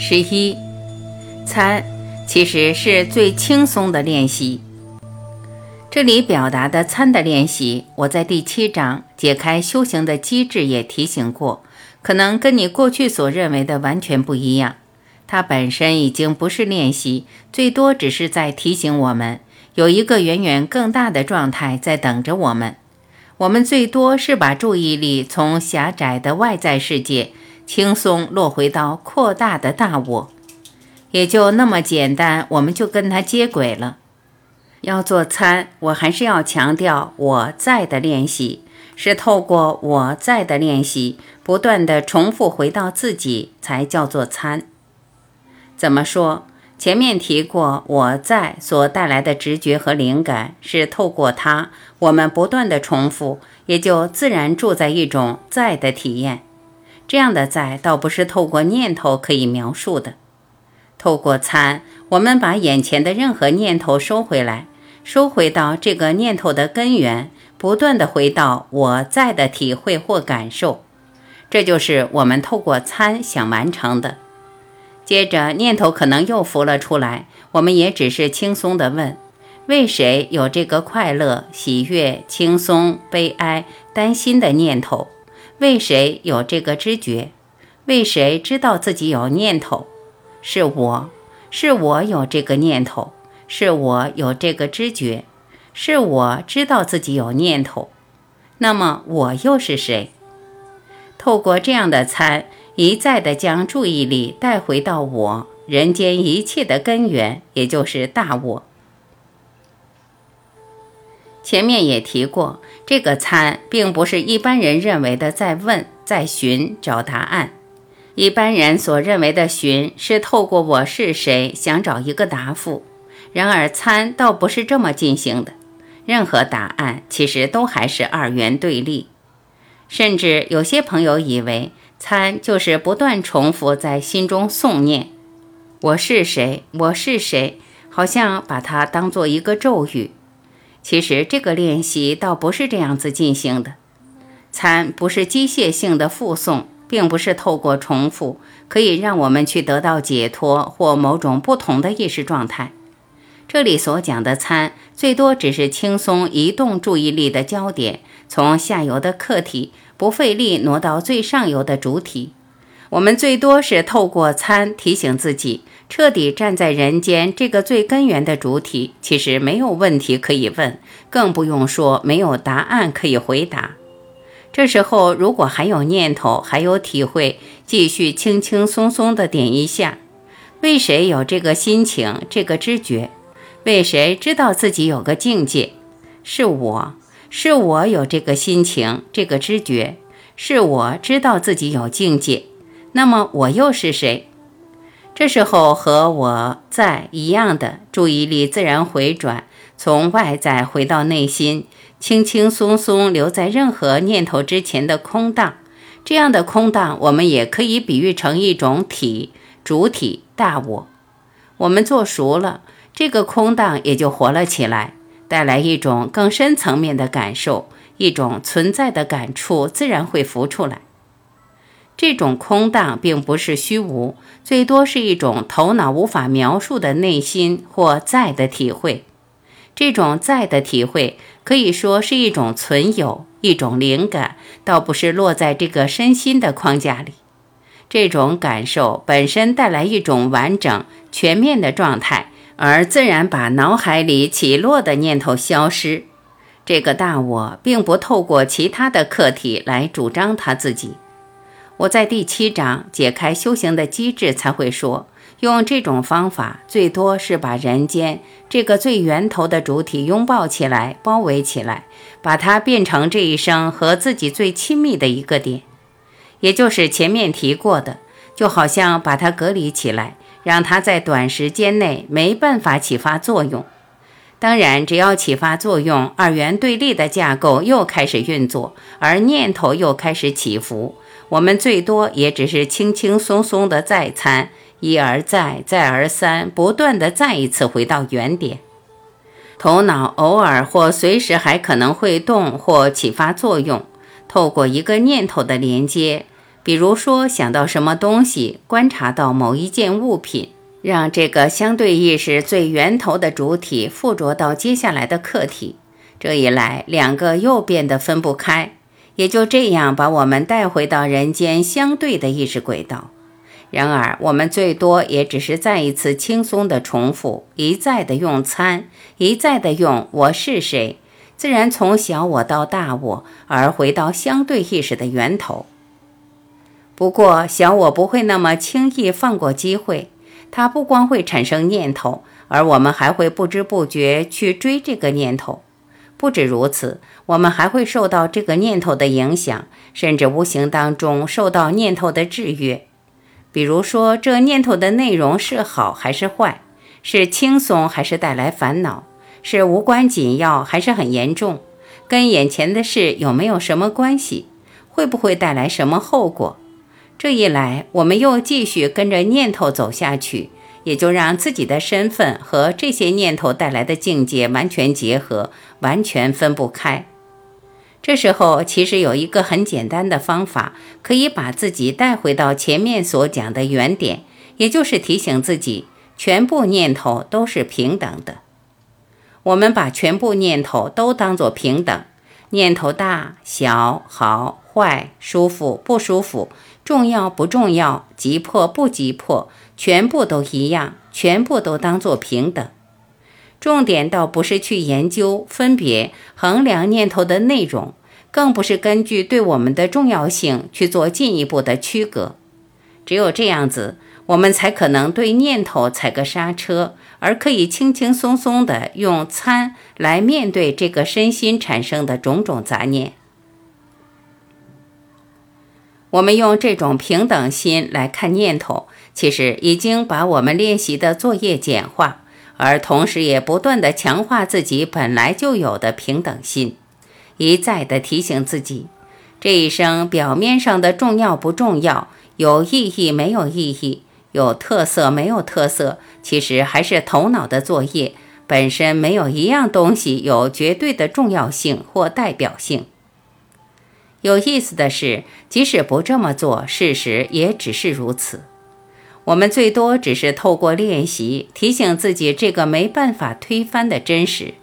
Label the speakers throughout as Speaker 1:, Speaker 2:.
Speaker 1: 十一，参其实是最轻松的练习。这里表达的参的练习，我在第七章解开修行的机制也提醒过，可能跟你过去所认为的完全不一样。它本身已经不是练习，最多只是在提醒我们，有一个远远更大的状态在等着我们。我们最多是把注意力从狭窄的外在世界。轻松落回到扩大的大我，也就那么简单，我们就跟他接轨了。要做参，我还是要强调我在的练习，是透过我在的练习，不断的重复回到自己，才叫做参。怎么说？前面提过，我在所带来的直觉和灵感，是透过它，我们不断的重复，也就自然住在一种在的体验。这样的在倒不是透过念头可以描述的。透过参，我们把眼前的任何念头收回来，收回到这个念头的根源，不断的回到我在的体会或感受。这就是我们透过参想完成的。接着念头可能又浮了出来，我们也只是轻松的问：为谁有这个快乐、喜悦、轻松、悲哀、担心的念头？为谁有这个知觉？为谁知道自己有念头？是我，是我有这个念头，是我有这个知觉，是我知道自己有念头。那么我又是谁？透过这样的参，一再的将注意力带回到我人间一切的根源，也就是大我。前面也提过，这个参并不是一般人认为的在问、在寻找答案。一般人所认为的寻，是透过我是谁想找一个答复。然而参倒不是这么进行的。任何答案其实都还是二元对立。甚至有些朋友以为参就是不断重复在心中诵念：“我是谁？我是谁？”好像把它当做一个咒语。其实这个练习倒不是这样子进行的，参不是机械性的复诵，并不是透过重复可以让我们去得到解脱或某种不同的意识状态。这里所讲的参，最多只是轻松移动注意力的焦点，从下游的客体不费力挪到最上游的主体。我们最多是透过餐提醒自己。彻底站在人间这个最根源的主体，其实没有问题可以问，更不用说没有答案可以回答。这时候，如果还有念头，还有体会，继续轻轻松松地点一下。为谁有这个心情、这个知觉？为谁知道自己有个境界？是我，是我有这个心情、这个知觉，是我知道自己有境界。那么我又是谁？这时候和我在一样的注意力自然回转，从外在回到内心，轻轻松松留在任何念头之前的空荡。这样的空荡，我们也可以比喻成一种体，主体大我。我们做熟了，这个空荡也就活了起来，带来一种更深层面的感受，一种存在的感触，自然会浮出来。这种空荡并不是虚无，最多是一种头脑无法描述的内心或在的体会。这种在的体会可以说是一种存有，一种灵感，倒不是落在这个身心的框架里。这种感受本身带来一种完整、全面的状态，而自然把脑海里起落的念头消失。这个大我并不透过其他的客体来主张他自己。我在第七章解开修行的机制，才会说，用这种方法，最多是把人间这个最源头的主体拥抱起来，包围起来，把它变成这一生和自己最亲密的一个点，也就是前面提过的，就好像把它隔离起来，让它在短时间内没办法启发作用。当然，只要启发作用，二元对立的架构又开始运作，而念头又开始起伏。我们最多也只是轻轻松松的再参，一而再，再而三，不断的再一次回到原点。头脑偶尔或随时还可能会动或启发作用，透过一个念头的连接，比如说想到什么东西，观察到某一件物品，让这个相对意识最源头的主体附着到接下来的客体，这一来，两个又变得分不开，也就这样把我们带回到人间相对的意识轨道。然而，我们最多也只是再一次轻松地重复，一再地用餐，一再地用我是谁，自然从小我到大我，而回到相对意识的源头。不过，小我不会那么轻易放过机会，它不光会产生念头，而我们还会不知不觉去追这个念头。不止如此，我们还会受到这个念头的影响，甚至无形当中受到念头的制约。比如说，这念头的内容是好还是坏，是轻松还是带来烦恼，是无关紧要还是很严重，跟眼前的事有没有什么关系，会不会带来什么后果？这一来，我们又继续跟着念头走下去，也就让自己的身份和这些念头带来的境界完全结合，完全分不开。这时候，其实有一个很简单的方法，可以把自己带回到前面所讲的原点，也就是提醒自己，全部念头都是平等的。我们把全部念头都当作平等，念头大小、好坏、舒服不舒服、重要不重要、急迫不急迫，全部都一样，全部都当作平等。重点倒不是去研究、分别、衡量念头的内容，更不是根据对我们的重要性去做进一步的区隔。只有这样子，我们才可能对念头踩个刹车，而可以轻轻松松地用参来面对这个身心产生的种种杂念。我们用这种平等心来看念头，其实已经把我们练习的作业简化。而同时，也不断地强化自己本来就有的平等心，一再地提醒自己，这一生表面上的重要不重要，有意义没有意义，有特色没有特色，其实还是头脑的作业，本身没有一样东西有绝对的重要性或代表性。有意思的是，即使不这么做，事实也只是如此。我们最多只是透过练习提醒自己这个没办法推翻的真实。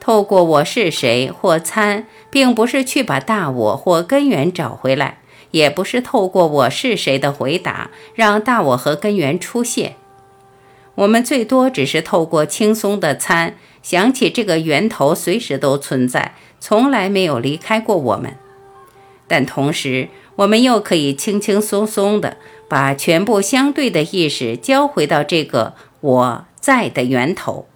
Speaker 1: 透过我是谁或参，并不是去把大我或根源找回来，也不是透过我是谁的回答让大我和根源出现。我们最多只是透过轻松的参，想起这个源头随时都存在，从来没有离开过我们。但同时，我们又可以轻轻松松的。把全部相对的意识交回到这个我在的源头，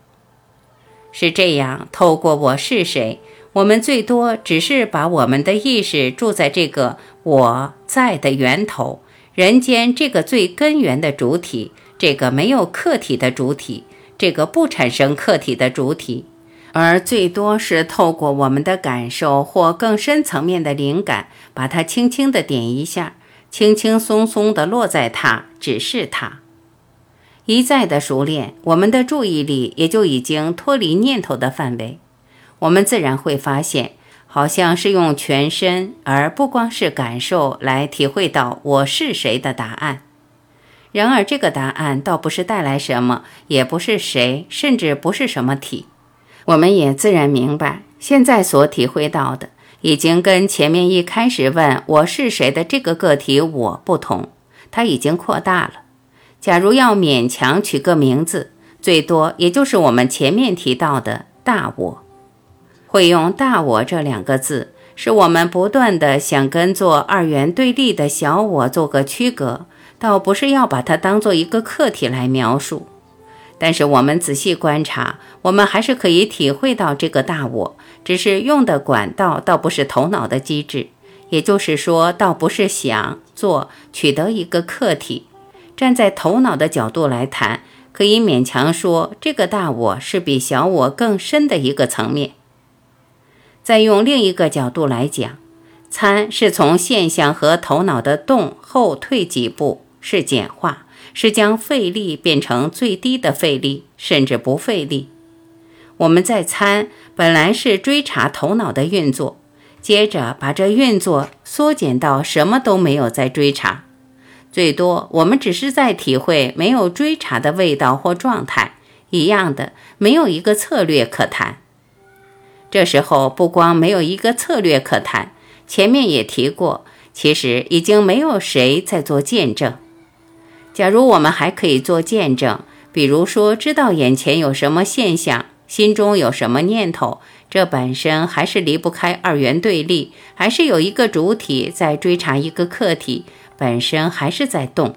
Speaker 1: 是这样。透过我是谁，我们最多只是把我们的意识住在这个我在的源头，人间这个最根源的主体，这个没有客体的主体，这个不产生客体的主体，而最多是透过我们的感受或更深层面的灵感，把它轻轻的点一下。轻轻松松地落在它，只是它。一再的熟练，我们的注意力也就已经脱离念头的范围。我们自然会发现，好像是用全身，而不光是感受来体会到我是谁的答案。然而，这个答案倒不是带来什么，也不是谁，甚至不是什么体。我们也自然明白，现在所体会到的。已经跟前面一开始问我是谁的这个个体我不同，它已经扩大了。假如要勉强取个名字，最多也就是我们前面提到的大我。会用大我这两个字，是我们不断的想跟做二元对立的小我做个区隔，倒不是要把它当做一个客体来描述。但是我们仔细观察，我们还是可以体会到这个大我。只是用的管道倒不是头脑的机制，也就是说，倒不是想做取得一个客体。站在头脑的角度来谈，可以勉强说，这个大我是比小我更深的一个层面。再用另一个角度来讲，参是从现象和头脑的动后退几步，是简化，是将费力变成最低的费力，甚至不费力。我们在参本来是追查头脑的运作，接着把这运作缩减到什么都没有在追查，最多我们只是在体会没有追查的味道或状态，一样的没有一个策略可谈。这时候不光没有一个策略可谈，前面也提过，其实已经没有谁在做见证。假如我们还可以做见证，比如说知道眼前有什么现象，心中有什么念头，这本身还是离不开二元对立，还是有一个主体在追查一个客体，本身还是在动。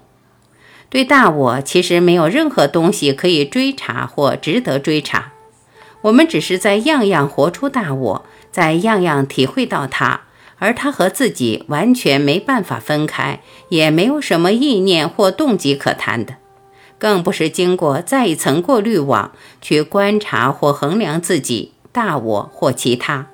Speaker 1: 对大我，其实没有任何东西可以追查或值得追查。我们只是在样样活出大我，在样样体会到它，而他和自己完全没办法分开，也没有什么意念或动机可谈的，更不是经过再一层过滤网去观察或衡量自己大我或其他。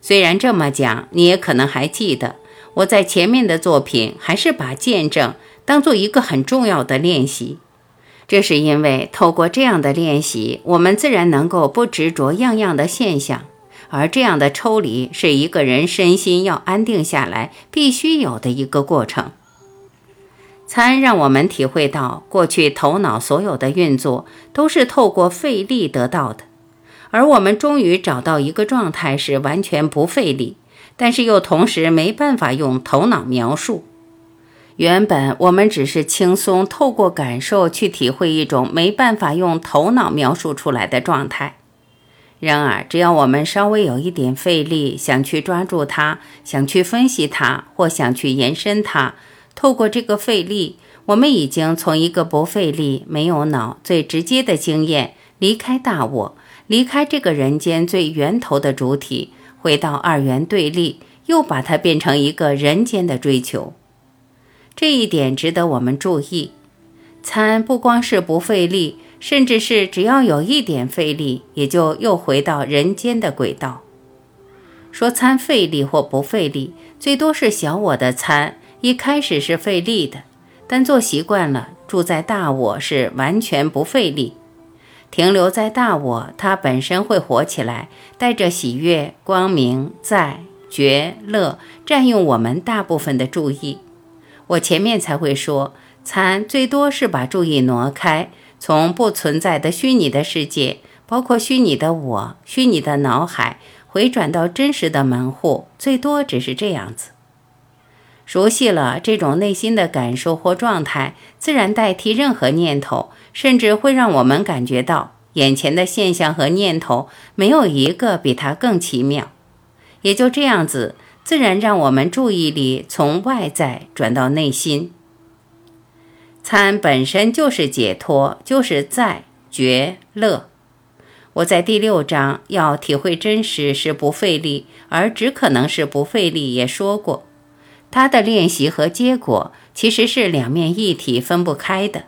Speaker 1: 虽然这么讲，你也可能还记得，我在前面的作品还是把见证当做一个很重要的练习。这是因为透过这样的练习，我们自然能够不执着样样的现象，而这样的抽离是一个人身心要安定下来必须有的一个过程。参让我们体会到，过去头脑所有的运作都是透过费力得到的，而我们终于找到一个状态是完全不费力，但是又同时没办法用头脑描述。原本我们只是轻松透过感受去体会一种没办法用头脑描述出来的状态。然而，只要我们稍微有一点费力，想去抓住它，想去分析它，或想去延伸它，透过这个费力，我们已经从一个不费力、没有脑、最直接的经验离开大我，离开这个人间最源头的主体，回到二元对立，又把它变成一个人间的追求。这一点值得我们注意。参不光是不费力，甚至是只要有一点费力，也就又回到人间的轨道。说参费力或不费力，最多是小我的参，一开始是费力的，但做习惯了，住在大我是完全不费力。停留在大我，它本身会活起来，带着喜悦、光明、在、觉、乐，占用我们大部分的注意。我前面才会说，参最多是把注意挪开，从不存在的虚拟的世界，包括虚拟的我、虚拟的脑海，回转到真实的门户，最多只是这样子。熟悉了这种内心的感受或状态，自然代替任何念头，甚至会让我们感觉到眼前的现象和念头没有一个比它更奇妙。也就这样子。自然让我们注意力从外在转到内心。参本身就是解脱，就是在觉乐。我在第六章要体会真实是不费力，而只可能是不费力，也说过，它的练习和结果其实是两面一体，分不开的。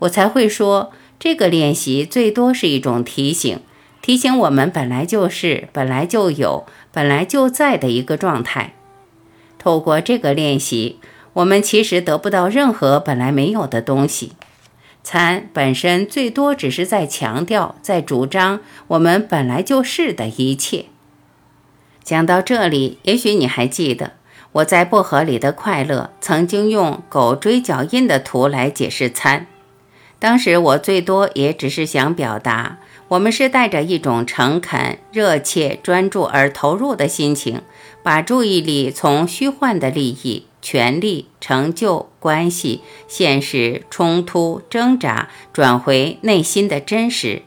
Speaker 1: 我才会说，这个练习最多是一种提醒。提醒我们，本来就是、本来就有、本来就在的一个状态。透过这个练习，我们其实得不到任何本来没有的东西。参本身最多只是在强调、在主张我们本来就是的一切。讲到这里，也许你还记得我在薄荷里的快乐曾经用狗追脚印的图来解释参。当时我最多也只是想表达。我们是带着一种诚恳、热切、专注而投入的心情，把注意力从虚幻的利益、权力、成就、关系、现实、冲突、挣扎，转回内心的真实。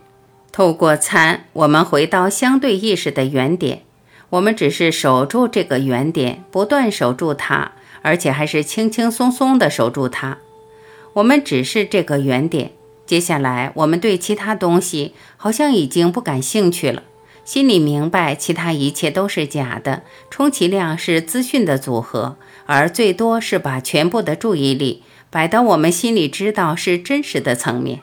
Speaker 1: 透过参，我们回到相对意识的原点。我们只是守住这个原点，不断守住它，而且还是轻轻松松地守住它。我们只是这个原点。接下来，我们对其他东西好像已经不感兴趣了，心里明白其他一切都是假的，充其量是资讯的组合，而最多是把全部的注意力摆到我们心里知道是真实的层面。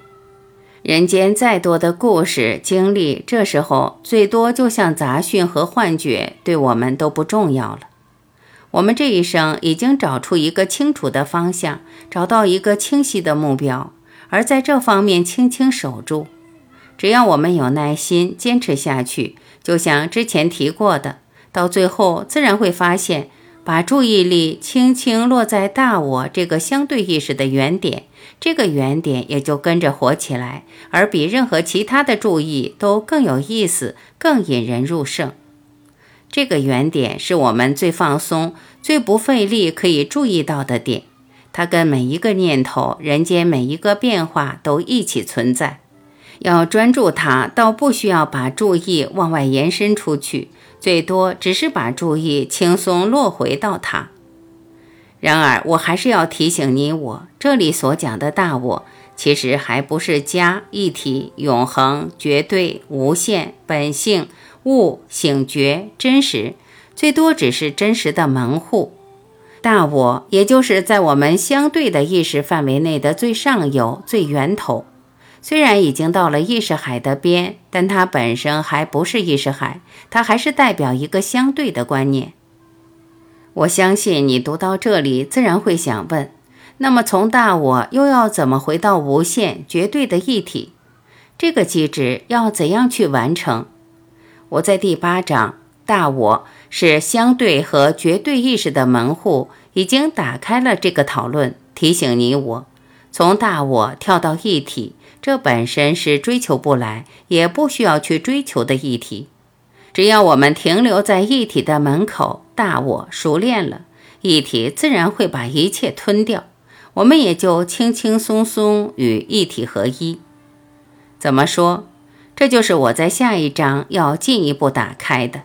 Speaker 1: 人间再多的故事经历，这时候最多就像杂讯和幻觉，对我们都不重要了。我们这一生已经找出一个清楚的方向，找到一个清晰的目标。而在这方面轻轻守住，只要我们有耐心坚持下去，就像之前提过的，到最后自然会发现，把注意力轻轻落在大我这个相对意识的原点，这个原点也就跟着活起来，而比任何其他的注意都更有意思，更引人入胜。这个原点是我们最放松、最不费力可以注意到的点，它跟每一个念头、人间每一个变化都一起存在。要专注它，倒不需要把注意往外延伸出去，最多只是把注意轻松落回到它。然而，我还是要提醒你，我这里所讲的大我，其实还不是家、一体、永恒、绝对、无限、本性、物、醒觉、真实，最多只是真实的门户。大我，也就是在我们相对的意识范围内的最上游、最源头。虽然已经到了意识海的边，但它本身还不是意识海，它还是代表一个相对的观念。我相信你读到这里，自然会想问：那么从大我又要怎么回到无限绝对的一体？这个机制要怎样去完成？我在第八章“大我是相对和绝对意识的门户”已经打开了这个讨论，提醒你我从大我跳到一体。这本身是追求不来，也不需要去追求的议题。只要我们停留在一体的门口，大我熟练了，一体自然会把一切吞掉，我们也就轻轻松松与一体合一。怎么说？这就是我在下一章要进一步打开的。